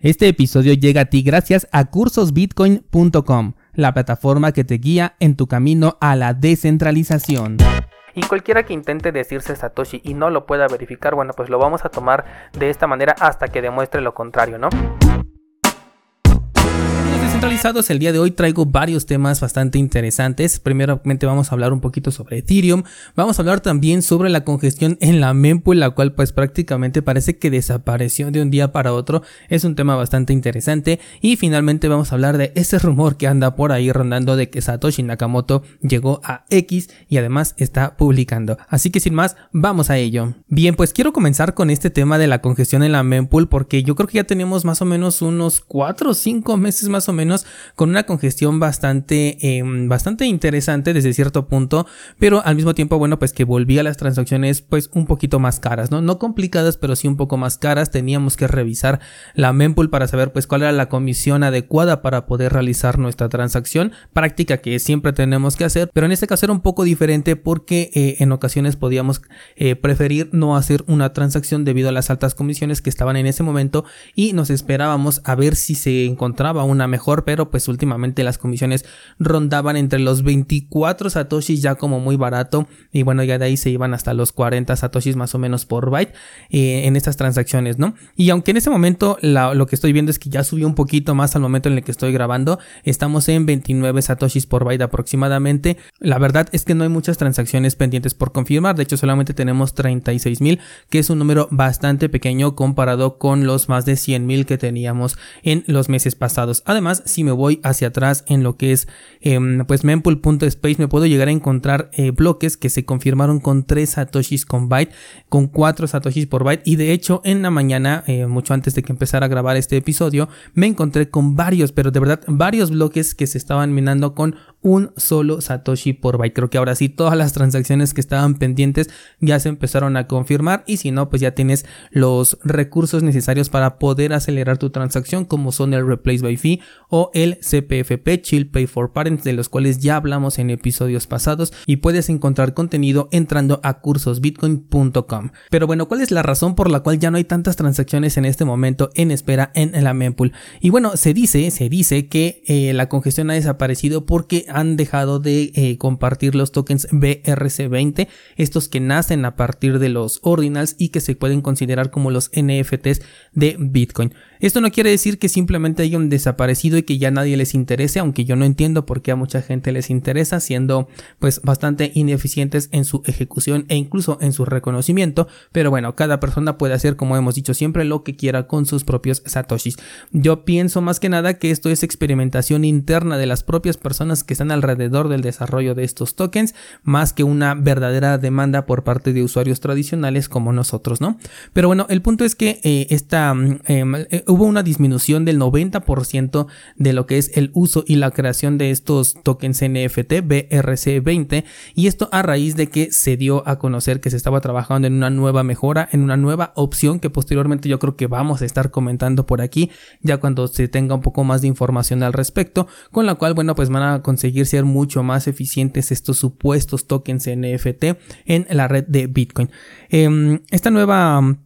Este episodio llega a ti gracias a cursosbitcoin.com, la plataforma que te guía en tu camino a la descentralización. Y cualquiera que intente decirse Satoshi y no lo pueda verificar, bueno, pues lo vamos a tomar de esta manera hasta que demuestre lo contrario, ¿no? Descentralizados, el día de hoy traigo varios temas bastante interesantes. Primeramente vamos a hablar un poquito sobre Ethereum. Vamos a hablar también sobre la congestión en la mempool, la cual pues prácticamente parece que desapareció de un día para otro. Es un tema bastante interesante. Y finalmente vamos a hablar de ese rumor que anda por ahí rondando de que Satoshi Nakamoto llegó a X y además está publicando. Así que sin más, vamos a ello. Bien, pues quiero comenzar con este tema de la congestión en la mempool porque yo creo que ya tenemos más o menos unos 4 o 5 meses más o menos con una congestión bastante, em, bastante interesante desde cierto punto, pero al mismo tiempo, bueno, pues que volvía las transacciones pues un poquito más caras, ¿no? No complicadas, pero sí un poco más caras. Teníamos que revisar la mempool para saber pues cuál era la comisión adecuada para poder realizar nuestra transacción, práctica que siempre tenemos que hacer, pero en este caso era un poco diferente porque eh, en ocasiones podíamos eh, preferir no hacer una transacción debido a las altas comisiones que estaban en ese momento y nos esperábamos a ver si se encontraba una mejor pero pues últimamente las comisiones rondaban entre los 24 satoshis ya como muy barato y bueno ya de ahí se iban hasta los 40 satoshis más o menos por byte eh, en estas transacciones, ¿no? Y aunque en ese momento lo que estoy viendo es que ya subió un poquito más al momento en el que estoy grabando, estamos en 29 satoshis por byte aproximadamente. La verdad es que no hay muchas transacciones pendientes por confirmar, de hecho solamente tenemos 36 mil, que es un número bastante pequeño comparado con los más de 100 mil que teníamos en los meses pasados. Además, si me voy hacia atrás en lo que es em, pues mempool.space me puedo llegar a encontrar eh, bloques que se confirmaron con 3 satoshis con byte, con 4 satoshis por byte y de hecho en la mañana, eh, mucho antes de que empezara a grabar este episodio, me encontré con varios, pero de verdad varios bloques que se estaban minando con un solo satoshi por byte. Creo que ahora sí todas las transacciones que estaban pendientes ya se empezaron a confirmar y si no pues ya tienes los recursos necesarios para poder acelerar tu transacción como son el replace by fee o el CPFP Chill Pay for Parents de los cuales ya hablamos en episodios pasados y puedes encontrar contenido entrando a cursosbitcoin.com. Pero bueno, ¿cuál es la razón por la cual ya no hay tantas transacciones en este momento en espera en la mempool? Y bueno, se dice, se dice que eh, la congestión ha desaparecido porque han dejado de eh, compartir los tokens BRC20, estos que nacen a partir de los ordinals y que se pueden considerar como los NFTs de Bitcoin. Esto no quiere decir que simplemente hayan desaparecido y que ya nadie les interese, aunque yo no entiendo por qué a mucha gente les interesa, siendo pues bastante ineficientes en su ejecución e incluso en su reconocimiento, pero bueno, cada persona puede hacer como hemos dicho siempre lo que quiera con sus propios satoshis. Yo pienso más que nada que esto es experimentación interna de las propias personas que están alrededor del desarrollo de estos tokens, más que una verdadera demanda por parte de usuarios tradicionales como nosotros, ¿no? Pero bueno, el punto es que eh, esta mm, em, eh, hubo una disminución del 90% de lo que es el uso y la creación de estos tokens NFT BRC20 y esto a raíz de que se dio a conocer que se estaba trabajando en una nueva mejora, en una nueva opción que posteriormente yo creo que vamos a estar comentando por aquí ya cuando se tenga un poco más de información al respecto, con la cual bueno pues van a conseguir ser mucho más eficientes estos supuestos tokens NFT en la red de Bitcoin. Em, esta nueva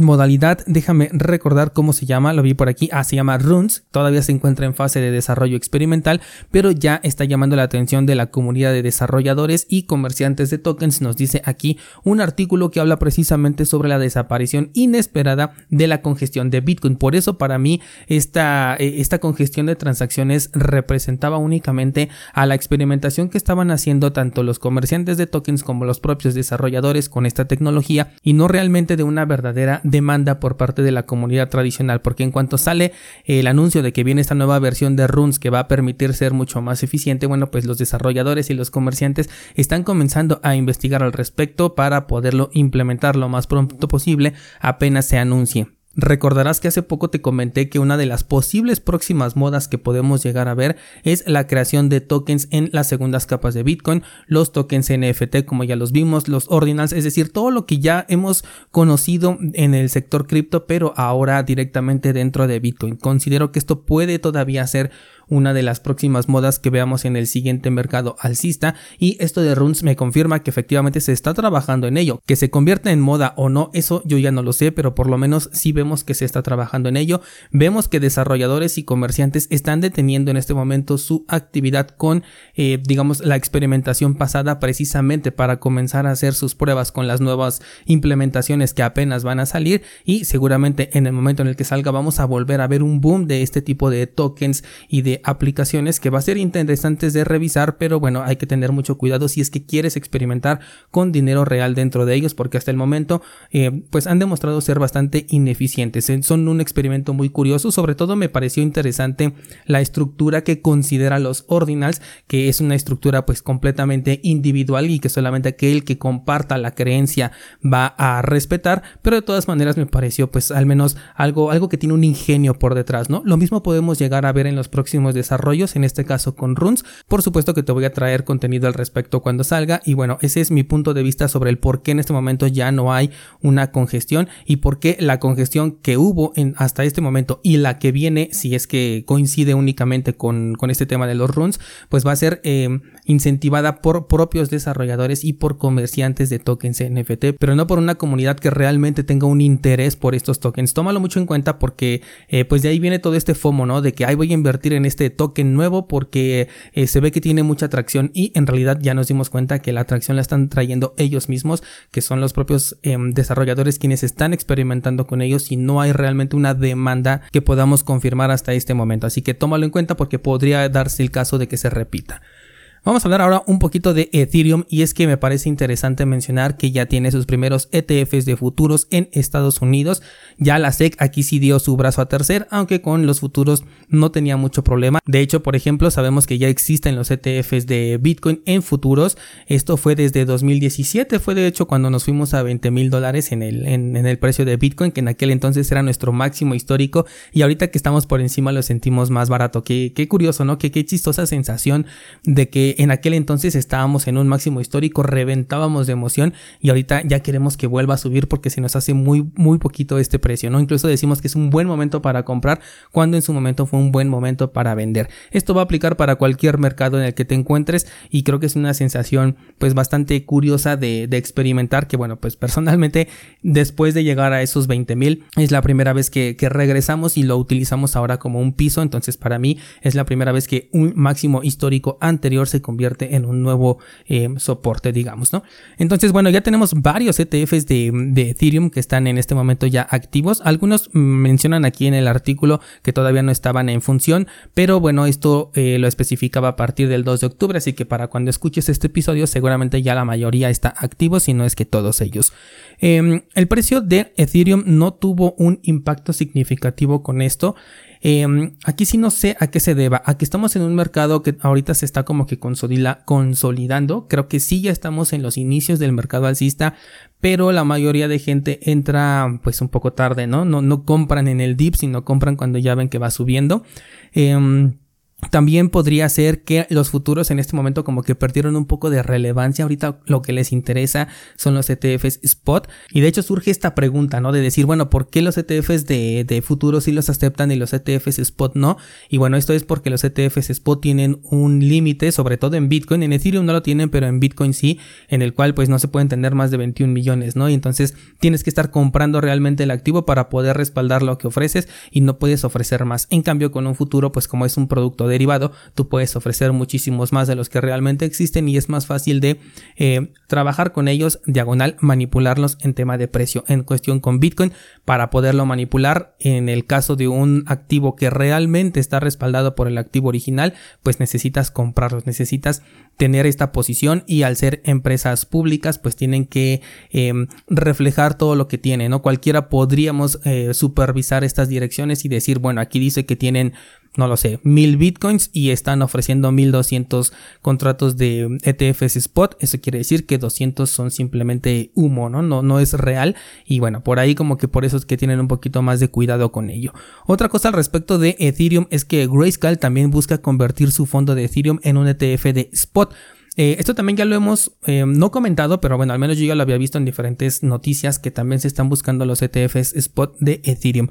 modalidad, déjame recordar cómo se llama, lo vi por aquí, ah, se llama Runes, todavía se encuentra en fase de desarrollo experimental, pero ya está llamando la atención de la comunidad de desarrolladores y comerciantes de tokens, nos dice aquí un artículo que habla precisamente sobre la desaparición inesperada de la congestión de Bitcoin, por eso para mí esta, eh, esta congestión de transacciones representaba únicamente a la experimentación que estaban haciendo tanto los comerciantes de tokens como los propios desarrolladores con esta tecnología y no realmente de una verdadera demanda por parte de la comunidad tradicional, porque en cuanto sale el anuncio de que viene esta nueva versión de Runes que va a permitir ser mucho más eficiente, bueno, pues los desarrolladores y los comerciantes están comenzando a investigar al respecto para poderlo implementar lo más pronto posible apenas se anuncie. Recordarás que hace poco te comenté que una de las posibles próximas modas que podemos llegar a ver es la creación de tokens en las segundas capas de Bitcoin, los tokens NFT como ya los vimos, los ordinals, es decir, todo lo que ya hemos conocido en el sector cripto, pero ahora directamente dentro de Bitcoin. Considero que esto puede todavía ser una de las próximas modas que veamos en el siguiente mercado alcista. Y esto de runes me confirma que efectivamente se está trabajando en ello, que se convierta en moda o no, eso yo ya no lo sé, pero por lo menos sí vemos que se está trabajando en ello, vemos que desarrolladores y comerciantes están deteniendo en este momento su actividad con eh, digamos la experimentación pasada precisamente para comenzar a hacer sus pruebas con las nuevas implementaciones que apenas van a salir. Y seguramente en el momento en el que salga vamos a volver a ver un boom de este tipo de tokens y de aplicaciones que va a ser interesantes de revisar, pero bueno, hay que tener mucho cuidado si es que quieres experimentar con dinero real dentro de ellos, porque hasta el momento eh, pues han demostrado ser bastante ineficientes. Eh, son un experimento muy curioso, sobre todo me pareció interesante la estructura que considera los ordinals, que es una estructura pues completamente individual y que solamente aquel que comparta la creencia va a respetar, pero de todas maneras me pareció pues al menos algo, algo que tiene un ingenio por detrás, ¿no? Lo mismo podemos llegar a ver en los próximos desarrollos, en este caso con Runes. Por supuesto que te voy a traer contenido al respecto cuando salga y bueno, ese es mi punto de vista sobre el por qué en este momento ya no hay una congestión y por qué la congestión que hubo en, hasta este momento y la que viene, si es que coincide únicamente con, con este tema de los runes, pues va a ser eh, incentivada por propios desarrolladores y por comerciantes de tokens NFT, pero no por una comunidad que realmente tenga un interés por estos tokens. Tómalo mucho en cuenta porque eh, pues de ahí viene todo este FOMO, ¿no? De que ahí voy a invertir en este token nuevo porque eh, se ve que tiene mucha atracción y en realidad ya nos dimos cuenta que la atracción la están trayendo ellos mismos, que son los propios em, desarrolladores quienes están experimentando con ellos y no hay realmente una demanda que podamos confirmar hasta este momento. Así que tómalo en cuenta porque podría darse el caso de que se repita. Vamos a hablar ahora un poquito de Ethereum y es que me parece interesante mencionar que ya tiene sus primeros ETFs de futuros en Estados Unidos. Ya la SEC aquí sí dio su brazo a tercer, aunque con los futuros no tenía mucho problema. De hecho, por ejemplo, sabemos que ya existen los ETFs de Bitcoin en futuros. Esto fue desde 2017, fue de hecho cuando nos fuimos a 20 mil dólares en el, en, el precio de Bitcoin, que en aquel entonces era nuestro máximo histórico y ahorita que estamos por encima lo sentimos más barato. Qué, qué curioso, ¿no? Qué, qué chistosa sensación de que en aquel entonces estábamos en un máximo histórico, reventábamos de emoción y ahorita ya queremos que vuelva a subir porque se nos hace muy, muy poquito este precio, ¿no? Incluso decimos que es un buen momento para comprar cuando en su momento fue un buen momento para vender. Esto va a aplicar para cualquier mercado en el que te encuentres y creo que es una sensación pues bastante curiosa de, experimentar que bueno, pues personalmente después de llegar a esos 20 mil es la primera vez que, que regresamos y lo utilizamos ahora como un piso, entonces para mí es la primera vez que un máximo histórico anterior se convierte en un nuevo eh, soporte, digamos, ¿no? Entonces, bueno, ya tenemos varios ETFs de, Ethereum que están en este momento ya activos. Algunos mencionan aquí en el artículo que todavía no estaban en función, pero bueno, esto eh, lo especificaba a partir del 2 de octubre, así que para cuando escuches este episodio seguramente ya la mayoría está activo, si no es que todos ellos. Em, el precio de Ethereum no tuvo un impacto significativo con esto. Em, aquí sí no sé a qué se deba. Aquí estamos en un mercado que ahorita se está como que consolidando. Creo que sí ya estamos en los inicios del mercado alcista, pero la mayoría de gente entra pues un poco tarde, ¿no? No, no compran en el dip, sino compran cuando ya ven que va subiendo. Em, también podría ser que los futuros en este momento como que perdieron un poco de relevancia. Ahorita lo que les interesa son los ETFs spot. Y de hecho surge esta pregunta, ¿no? De decir, bueno, ¿por qué los ETFs de, de futuros sí los aceptan y los ETFs spot no? Y bueno, esto es porque los ETFs spot tienen un límite, sobre todo en Bitcoin. En Ethereum no lo tienen, pero en Bitcoin sí, en el cual pues no se pueden tener más de 21 millones, ¿no? Y entonces tienes que estar comprando realmente el activo para poder respaldar lo que ofreces y no puedes ofrecer más. En cambio, con un futuro, pues como es un producto derivado, tú puedes ofrecer muchísimos más de los que realmente existen y es más fácil de eh, trabajar con ellos, diagonal, manipularlos en tema de precio. En cuestión con Bitcoin, para poderlo manipular, en el caso de un activo que realmente está respaldado por el activo original, pues necesitas comprarlos, necesitas tener esta posición y al ser empresas públicas, pues tienen que em, reflejar todo lo que tienen, ¿no? Cualquiera podríamos eh, supervisar estas direcciones y decir, bueno, aquí dice que tienen no lo sé, mil bitcoins y están ofreciendo 1200 contratos de ETFs spot. Eso quiere decir que 200 son simplemente humo, ¿no? No, no es real. Y bueno, por ahí como que por eso es que tienen un poquito más de cuidado con ello. Otra cosa al respecto de Ethereum es que Grayscale también busca convertir su fondo de Ethereum en un ETF de spot. Eh, esto también ya lo hemos eh, no comentado, pero bueno, al menos yo ya lo había visto en diferentes noticias que también se están buscando los ETFs spot de Ethereum.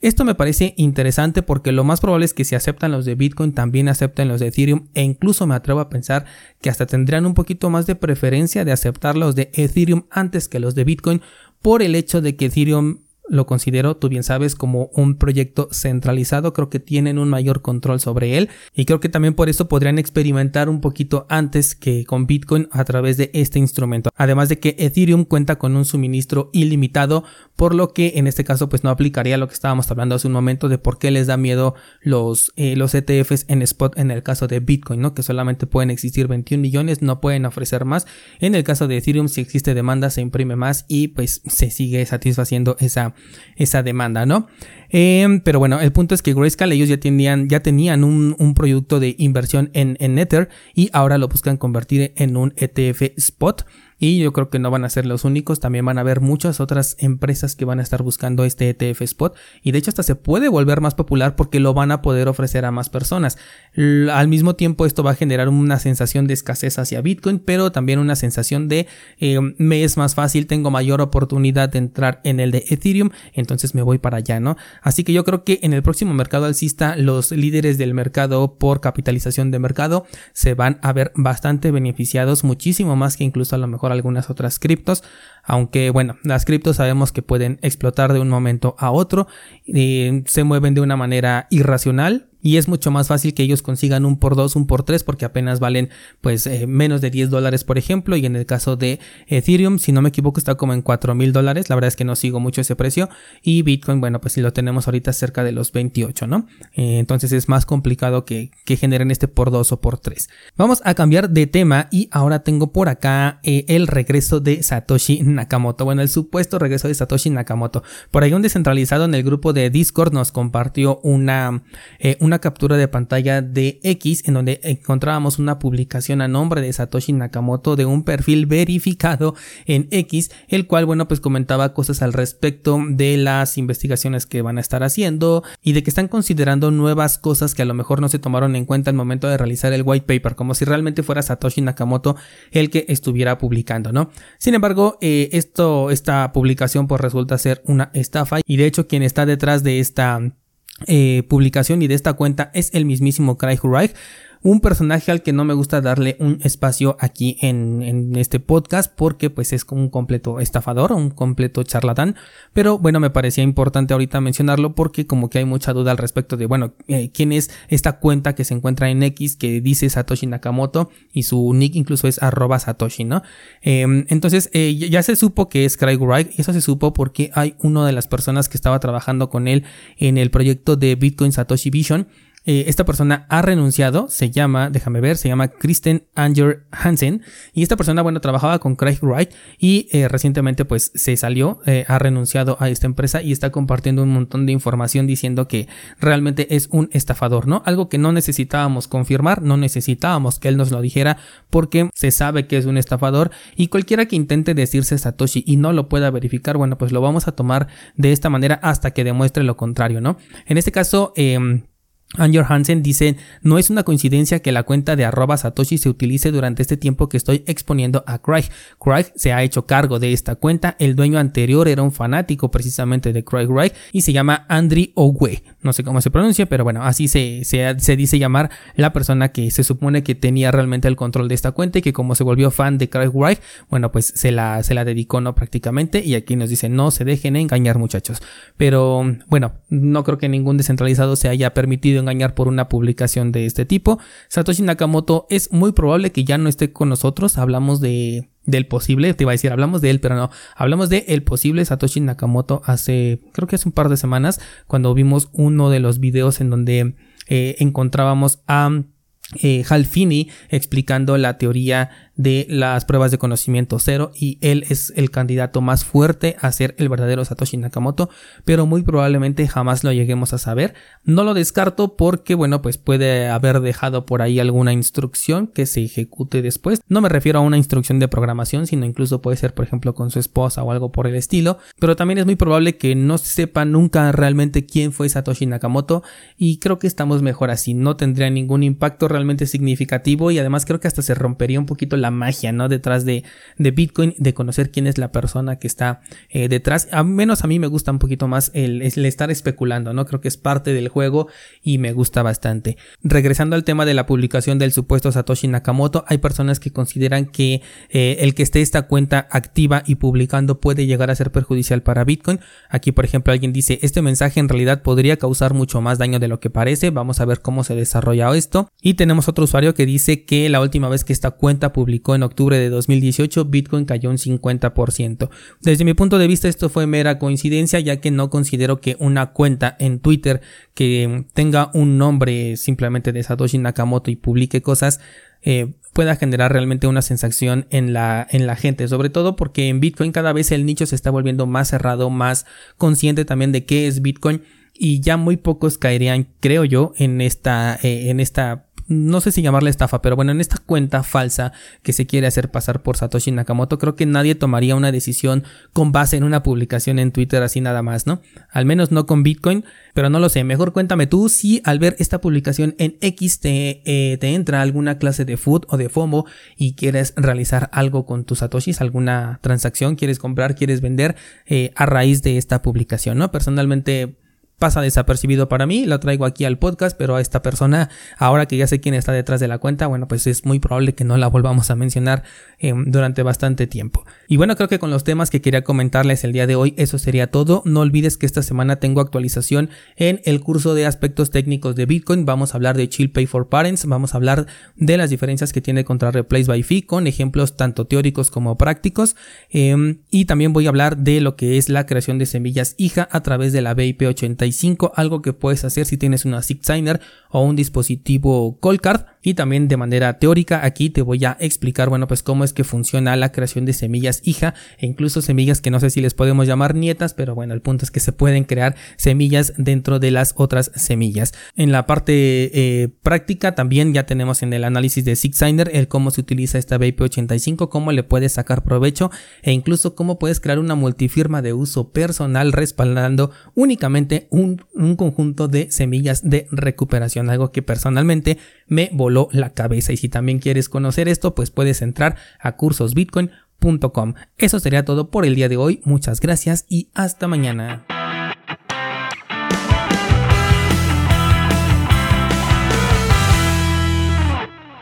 Esto me parece interesante porque lo más probable es que si aceptan los de Bitcoin también acepten los de Ethereum e incluso me atrevo a pensar que hasta tendrían un poquito más de preferencia de aceptar los de Ethereum antes que los de Bitcoin por el hecho de que Ethereum lo considero, tú bien sabes, como un proyecto centralizado. Creo que tienen un mayor control sobre él y creo que también por eso podrían experimentar un poquito antes que con Bitcoin a través de este instrumento. Además de que Ethereum cuenta con un suministro ilimitado, por lo que en este caso pues no aplicaría lo que estábamos hablando hace un momento de por qué les da miedo los, eh, los ETFs en spot en el caso de Bitcoin, ¿no? Que solamente pueden existir 21 millones, no pueden ofrecer más. En el caso de Ethereum, si existe demanda, se imprime más y pues se sigue satisfaciendo esa esa demanda, ¿no? Em, pero bueno, el punto es que Grayscale ellos ya tenían, ya tenían un, un producto de inversión en, en Ether y ahora lo buscan convertir en un ETF spot. Y yo creo que no van a ser los únicos, también van a haber muchas otras empresas que van a estar buscando este ETF Spot y de hecho hasta se puede volver más popular porque lo van a poder ofrecer a más personas. al mismo tiempo esto va a generar una sensación de escasez hacia Bitcoin, pero también una sensación de eh, me es más fácil, tengo mayor oportunidad de entrar en el de Ethereum, entonces me voy para allá, ¿no? Así que yo creo que en el próximo mercado alcista los líderes del mercado por capitalización de mercado se van a ver bastante beneficiados, muchísimo más que incluso a lo mejor algunas otras criptos, aunque bueno, las criptos sabemos que pueden explotar de un momento a otro, y se mueven de una manera irracional, y es mucho más fácil que ellos consigan un por dos, un por tres, porque apenas valen pues eh, menos de 10 dólares por ejemplo y en el caso de Ethereum si no me equivoco está como en 4 mil dólares, la verdad es que no sigo mucho ese precio y Bitcoin bueno pues si lo tenemos ahorita cerca de los 28, ¿no? Eh, entonces es más complicado que, que, generen este por dos o por tres. Vamos a cambiar de tema y ahora tengo por acá eh, el regreso de Satoshi Nakamoto, bueno el supuesto regreso de Satoshi Nakamoto. Por ahí un descentralizado en el grupo de Discord nos compartió una, una captura de pantalla de X en donde encontrábamos una publicación a nombre de Satoshi Nakamoto de un perfil verificado en X, el cual, bueno, pues comentaba cosas al respecto de las investigaciones que van a estar haciendo y de que están considerando nuevas cosas que a lo mejor no se tomaron en cuenta al momento de realizar el white paper, como si realmente fuera Satoshi Nakamoto el que estuviera publicando, ¿no? Sin embargo, eh, esto, esta publicación pues resulta ser una estafa y de hecho quien está detrás de esta eh, publicación y de esta cuenta es el mismísimo Craig Wright un personaje al que no me gusta darle un espacio aquí en, este podcast porque pues es un completo estafador, un completo charlatán, pero bueno, me parecía importante ahorita mencionarlo porque como que hay mucha duda al respecto de, bueno, eh, quién es esta cuenta que se encuentra en X que dice Satoshi Nakamoto y su nick incluso es arroba Satoshi, ¿no? Em, entonces eh, ya se supo que es Craig Wright y eso se supo porque hay una de las personas que estaba trabajando con él en el proyecto de Bitcoin Satoshi Vision eh, esta persona ha renunciado, se llama, déjame ver, se llama Kristen Anger Hansen y esta persona, bueno, trabajaba con Craig Wright y eh, recientemente pues se salió, eh, ha renunciado a esta empresa y está compartiendo un montón de información diciendo que realmente es un estafador, ¿no? Algo que no necesitábamos confirmar, no necesitábamos que él nos lo dijera porque se sabe que es un estafador y cualquiera que intente decirse Satoshi y no lo pueda verificar, bueno, pues lo vamos a tomar de esta manera hasta que demuestre lo contrario, ¿no? En este caso, eh, Anger Hansen dice, no es una coincidencia que la cuenta de arroba Satoshi se utilice durante este tiempo que estoy exponiendo a Craig. Craig se ha hecho cargo de esta cuenta, el dueño anterior era un fanático precisamente de Craig Wright y se llama Andrew Owe. No sé cómo se pronuncia, pero bueno, así se, se, dice llamar la persona que se supone que tenía realmente el control de esta cuenta y que como se volvió fan de Craig Wright, bueno, pues se la, se la dedicó no prácticamente y aquí nos dice no se dejen engañar muchachos. Pero bueno, no creo que ningún descentralizado se haya permitido engañar por una publicación de este tipo. Satoshi Nakamoto es muy probable que ya no esté con nosotros. Hablamos de del posible, te iba a decir, hablamos de él, pero no, hablamos de el posible Satoshi Nakamoto hace, creo que hace un par de semanas, cuando vimos uno de los videos en donde eh, encontrábamos a eh, Hal Finney explicando la teoría de las pruebas de conocimiento cero y él es el candidato más fuerte a ser el verdadero Satoshi Nakamoto, pero muy probablemente jamás lo lleguemos a saber. No lo descarto porque, bueno, pues puede haber dejado por ahí alguna instrucción que se ejecute después. No me refiero a una instrucción de programación, sino incluso puede ser, por ejemplo, con su esposa o algo por el estilo, pero también es muy probable que no se sepa nunca realmente quién fue Satoshi Nakamoto y creo que estamos mejor así, no tendría ningún impacto realmente significativo y además creo que hasta se rompería un poquito la la magia, ¿no? Detrás de, de Bitcoin, de conocer quién es la persona que está eh, detrás. A menos a mí me gusta un poquito más el, el, estar especulando, ¿no? Creo que es parte del juego y me gusta bastante. Regresando al tema de la publicación del supuesto Satoshi Nakamoto, hay personas que consideran que eh, el que esté esta cuenta activa y publicando puede llegar a ser perjudicial para Bitcoin. Aquí, por ejemplo, alguien dice, este mensaje en realidad podría causar mucho más daño de lo que parece. Vamos a ver cómo se desarrolla esto. Y tenemos otro usuario que dice que la última vez que esta cuenta publicó en octubre de 2018, Bitcoin cayó un 50%. Desde mi punto de vista esto fue mera coincidencia ya que no considero que una cuenta en Twitter que tenga un nombre simplemente de Satoshi Nakamoto y publique cosas eh, pueda generar realmente una sensación en la, en la gente, sobre todo porque en Bitcoin cada vez el nicho se está volviendo más cerrado, más consciente también de qué es Bitcoin y ya muy pocos caerían, creo yo, en esta, eh, en esta no sé si llamarle estafa, pero bueno, en esta cuenta falsa que se quiere hacer pasar por Satoshi Nakamoto, creo que nadie tomaría una decisión con base en una publicación en Twitter así nada más, ¿no? Al menos no con Bitcoin, pero no lo sé. Mejor cuéntame tú si al ver esta publicación en X te, eh, te entra alguna clase de food o de FOMO y quieres realizar algo con tus Satoshis, alguna transacción, quieres comprar, quieres vender eh, a raíz de esta publicación, ¿no? Personalmente pasa desapercibido para mí, lo traigo aquí al podcast, pero a esta persona, ahora que ya sé quién está detrás de la cuenta, bueno, pues es muy probable que no la volvamos a mencionar eh, durante bastante tiempo. Y bueno, creo que con los temas que quería comentarles el día de hoy, eso sería todo. No olvides que esta semana tengo actualización en el curso de aspectos técnicos de Bitcoin. Vamos a hablar de Chill Pay for Parents, vamos a hablar de las diferencias que tiene contra Replace by Fee con ejemplos tanto teóricos como prácticos. Em, y también voy a hablar de lo que es la creación de semillas hija a través de la BIP80 algo que puedes hacer si tienes una Signer o un dispositivo Coldcard. Y también de manera teórica aquí te voy a explicar, bueno, pues cómo es que funciona la creación de semillas hija e incluso semillas que no sé si les podemos llamar nietas, pero bueno, el punto es que se pueden crear semillas dentro de las otras semillas. En la parte eh, práctica también ya tenemos en el análisis de Signer el cómo se utiliza esta BIP85, cómo le puedes sacar provecho e incluso cómo puedes crear una multifirma de uso personal respaldando únicamente un, un, conjunto de semillas de recuperación, algo que personalmente me la cabeza. Y si también quieres conocer esto, pues puedes entrar a cursosbitcoin.com. Eso sería todo por el día de hoy. Muchas gracias y hasta mañana.